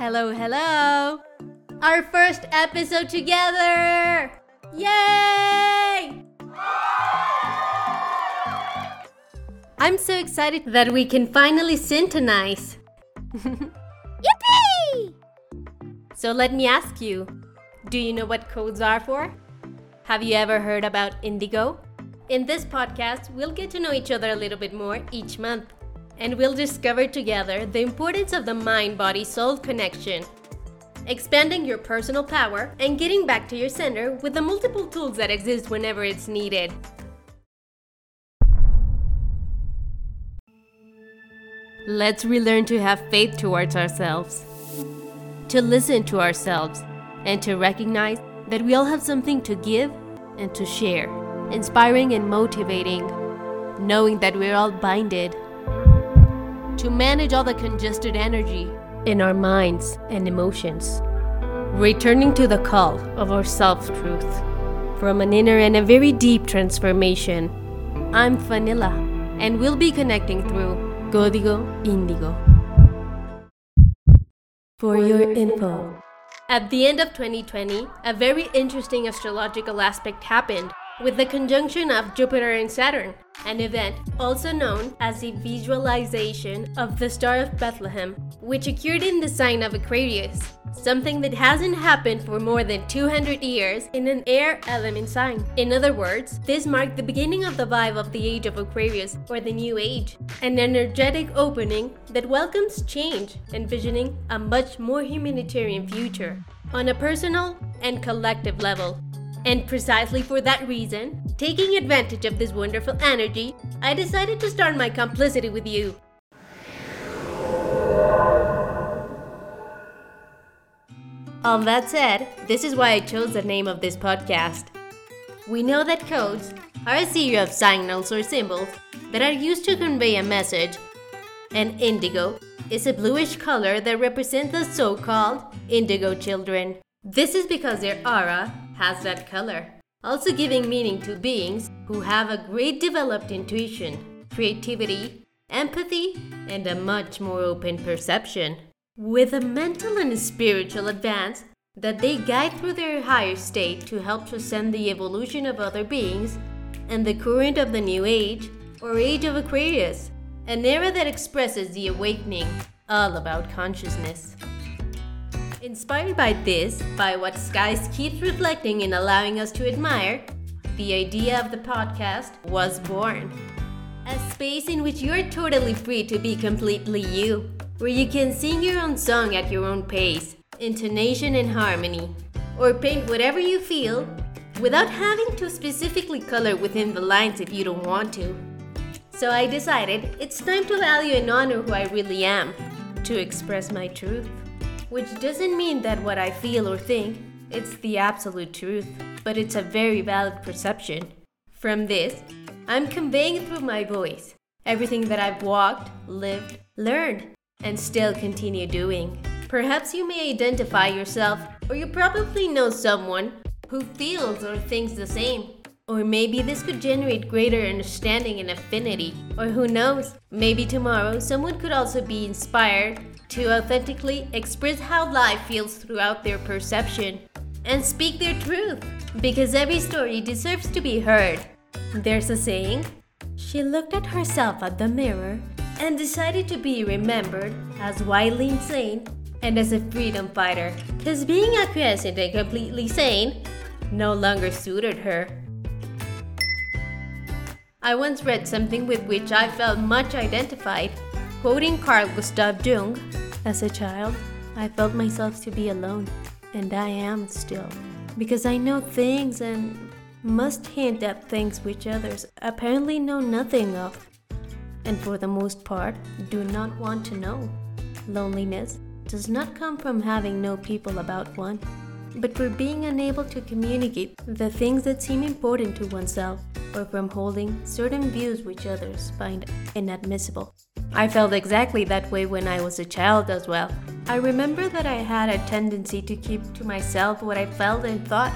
Hello, hello! Our first episode together! Yay! I'm so excited that we can finally syntonize. Yippee! So let me ask you do you know what codes are for? Have you ever heard about indigo? In this podcast, we'll get to know each other a little bit more each month, and we'll discover together the importance of the mind body soul connection, expanding your personal power and getting back to your center with the multiple tools that exist whenever it's needed. Let's relearn to have faith towards ourselves, to listen to ourselves, and to recognize that we all have something to give and to share, inspiring and motivating, knowing that we're all binded. To manage all the congested energy in our minds and emotions, returning to the call of our self truth from an inner and a very deep transformation. I'm Vanilla, and we'll be connecting through Código Indigo. For your info, at the end of 2020, a very interesting astrological aspect happened with the conjunction of Jupiter and Saturn, an event also known as the visualization of the Star of Bethlehem, which occurred in the sign of Aquarius, something that hasn't happened for more than 200 years in an air element sign. In other words, this marked the beginning of the vibe of the age of Aquarius, or the New Age, an energetic opening that welcomes change, envisioning a much more humanitarian future on a personal and collective level. And precisely for that reason, taking advantage of this wonderful energy, I decided to start my complicity with you. All that said, this is why I chose the name of this podcast. We know that codes are a series of signals or symbols that are used to convey a message, and indigo is a bluish color that represents the so called indigo children. This is because their aura has that color, also giving meaning to beings who have a great developed intuition, creativity, empathy, and a much more open perception. With a mental and spiritual advance that they guide through their higher state to help transcend the evolution of other beings and the current of the New Age or Age of Aquarius, an era that expresses the awakening, all about consciousness. Inspired by this, by what skies keeps reflecting and allowing us to admire, the idea of the podcast was born. A space in which you're totally free to be completely you, where you can sing your own song at your own pace, intonation and harmony, or paint whatever you feel without having to specifically color within the lines if you don't want to. So I decided it's time to value and honor who I really am, to express my truth. Which doesn't mean that what I feel or think, it's the absolute truth, but it's a very valid perception. From this, I'm conveying through my voice everything that I've walked, lived, learned, and still continue doing. Perhaps you may identify yourself, or you probably know someone who feels or thinks the same. Or maybe this could generate greater understanding and affinity. Or who knows, maybe tomorrow someone could also be inspired to authentically express how life feels throughout their perception and speak their truth. Because every story deserves to be heard. There's a saying She looked at herself at the mirror and decided to be remembered as wildly insane and as a freedom fighter. Because being acquiescent and completely sane no longer suited her. I once read something with which I felt much identified. Quoting Carl Gustav Jung, as a child, I felt myself to be alone, and I am still, because I know things and must hint at things which others apparently know nothing of, and for the most part do not want to know. Loneliness does not come from having no people about one, but for being unable to communicate the things that seem important to oneself, or from holding certain views which others find inadmissible. I felt exactly that way when I was a child as well. I remember that I had a tendency to keep to myself what I felt and thought.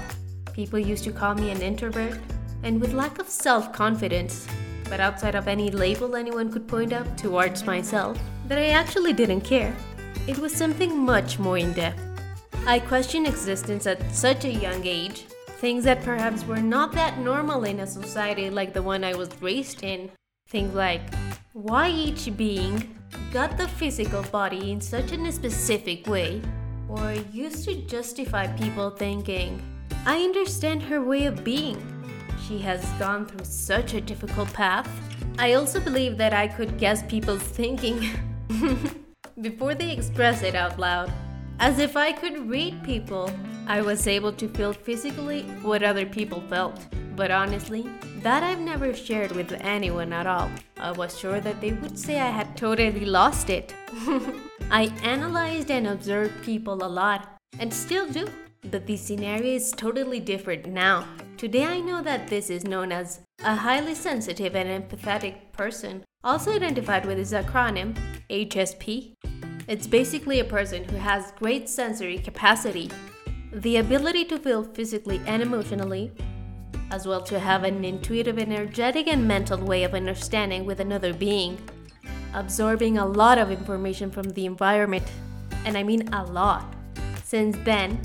People used to call me an introvert, and with lack of self confidence, but outside of any label anyone could point out towards myself, that I actually didn't care. it was something much more in depth. I questioned existence at such a young age, things that perhaps were not that normal in a society like the one I was raised in. Things like why each being got the physical body in such a specific way, or used to justify people thinking, I understand her way of being. She has gone through such a difficult path. I also believe that I could guess people's thinking before they express it out loud. As if I could read people, I was able to feel physically what other people felt. But honestly, that I've never shared with anyone at all. I was sure that they would say I had totally lost it. I analyzed and observed people a lot, and still do. But the scenario is totally different now. Today I know that this is known as a highly sensitive and empathetic person, also identified with its acronym HSP. It's basically a person who has great sensory capacity, the ability to feel physically and emotionally, as well to have an intuitive, energetic, and mental way of understanding with another being, absorbing a lot of information from the environment, and I mean a lot. Since then,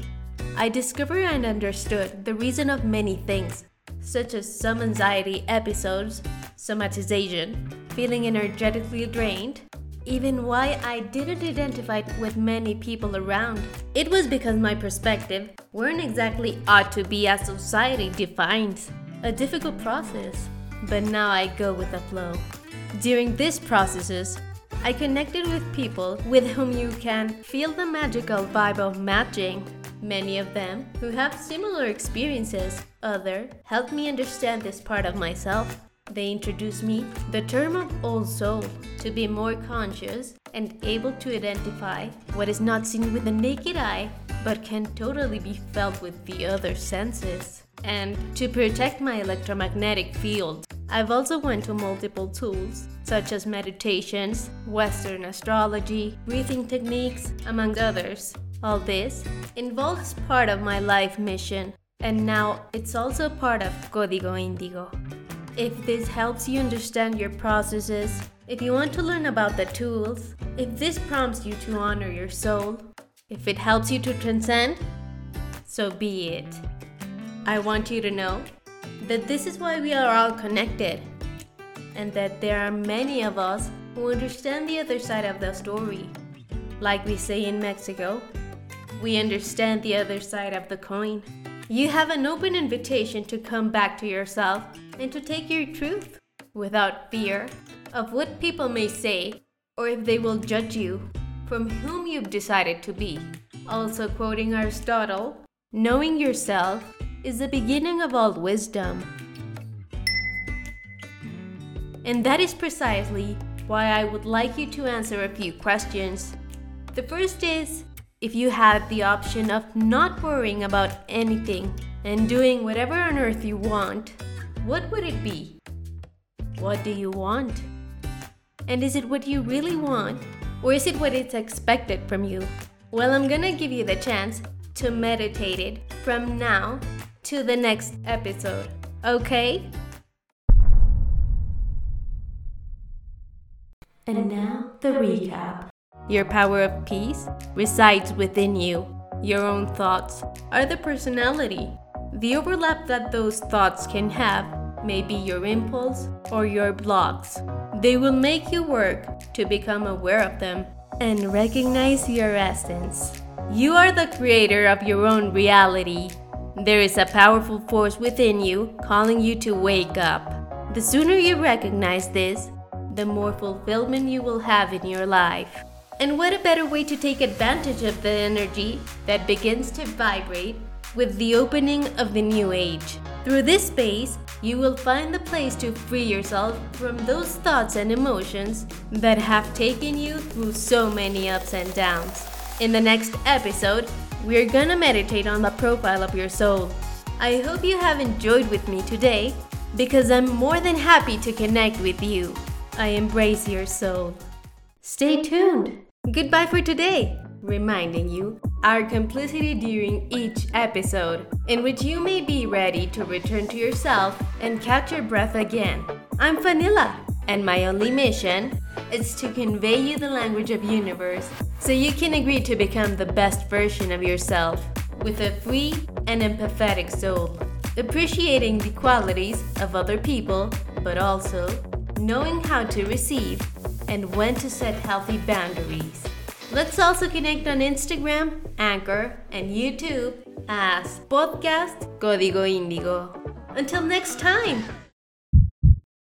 I discovered and understood the reason of many things, such as some anxiety episodes, somatization, feeling energetically drained, even why I didn't identify with many people around. It was because my perspective weren't exactly ought to be as society defines. A difficult process, but now I go with the flow. During these processes, I connected with people with whom you can feel the magical vibe of matching. Many of them who have similar experiences, other helped me understand this part of myself. They introduced me the term of old soul to be more conscious and able to identify what is not seen with the naked eye but can totally be felt with the other senses. And to protect my electromagnetic field, I've also went to multiple tools such as meditations, western astrology, breathing techniques, among others. All this involves part of my life mission, and now it's also part of Código Indigo. If this helps you understand your processes, if you want to learn about the tools, if this prompts you to honor your soul, if it helps you to transcend, so be it. I want you to know that this is why we are all connected, and that there are many of us who understand the other side of the story. Like we say in Mexico, we understand the other side of the coin. You have an open invitation to come back to yourself and to take your truth without fear of what people may say or if they will judge you from whom you've decided to be. Also, quoting Aristotle, knowing yourself is the beginning of all wisdom. And that is precisely why I would like you to answer a few questions. The first is if you had the option of not worrying about anything and doing whatever on earth you want, what would it be? What do you want? And is it what you really want? Or is it what it's expected from you? Well, I'm gonna give you the chance to meditate it from now to the next episode, okay? And now, the recap. Your power of peace resides within you. Your own thoughts are the personality. The overlap that those thoughts can have may be your impulse or your blocks. They will make you work to become aware of them and recognize your essence. You are the creator of your own reality. There is a powerful force within you calling you to wake up. The sooner you recognize this, the more fulfillment you will have in your life. And what a better way to take advantage of the energy that begins to vibrate with the opening of the new age. Through this space, you will find the place to free yourself from those thoughts and emotions that have taken you through so many ups and downs. In the next episode, we're gonna meditate on the profile of your soul. I hope you have enjoyed with me today because I'm more than happy to connect with you. I embrace your soul. Stay tuned. Goodbye for today, reminding you our complicity during each episode, in which you may be ready to return to yourself and catch your breath again. I'm Vanilla, and my only mission is to convey you the language of universe so you can agree to become the best version of yourself with a free and empathetic soul, appreciating the qualities of other people, but also knowing how to receive and when to set healthy boundaries. Let's also connect on Instagram, Anchor, and YouTube as Podcast Código Índigo. Until next time!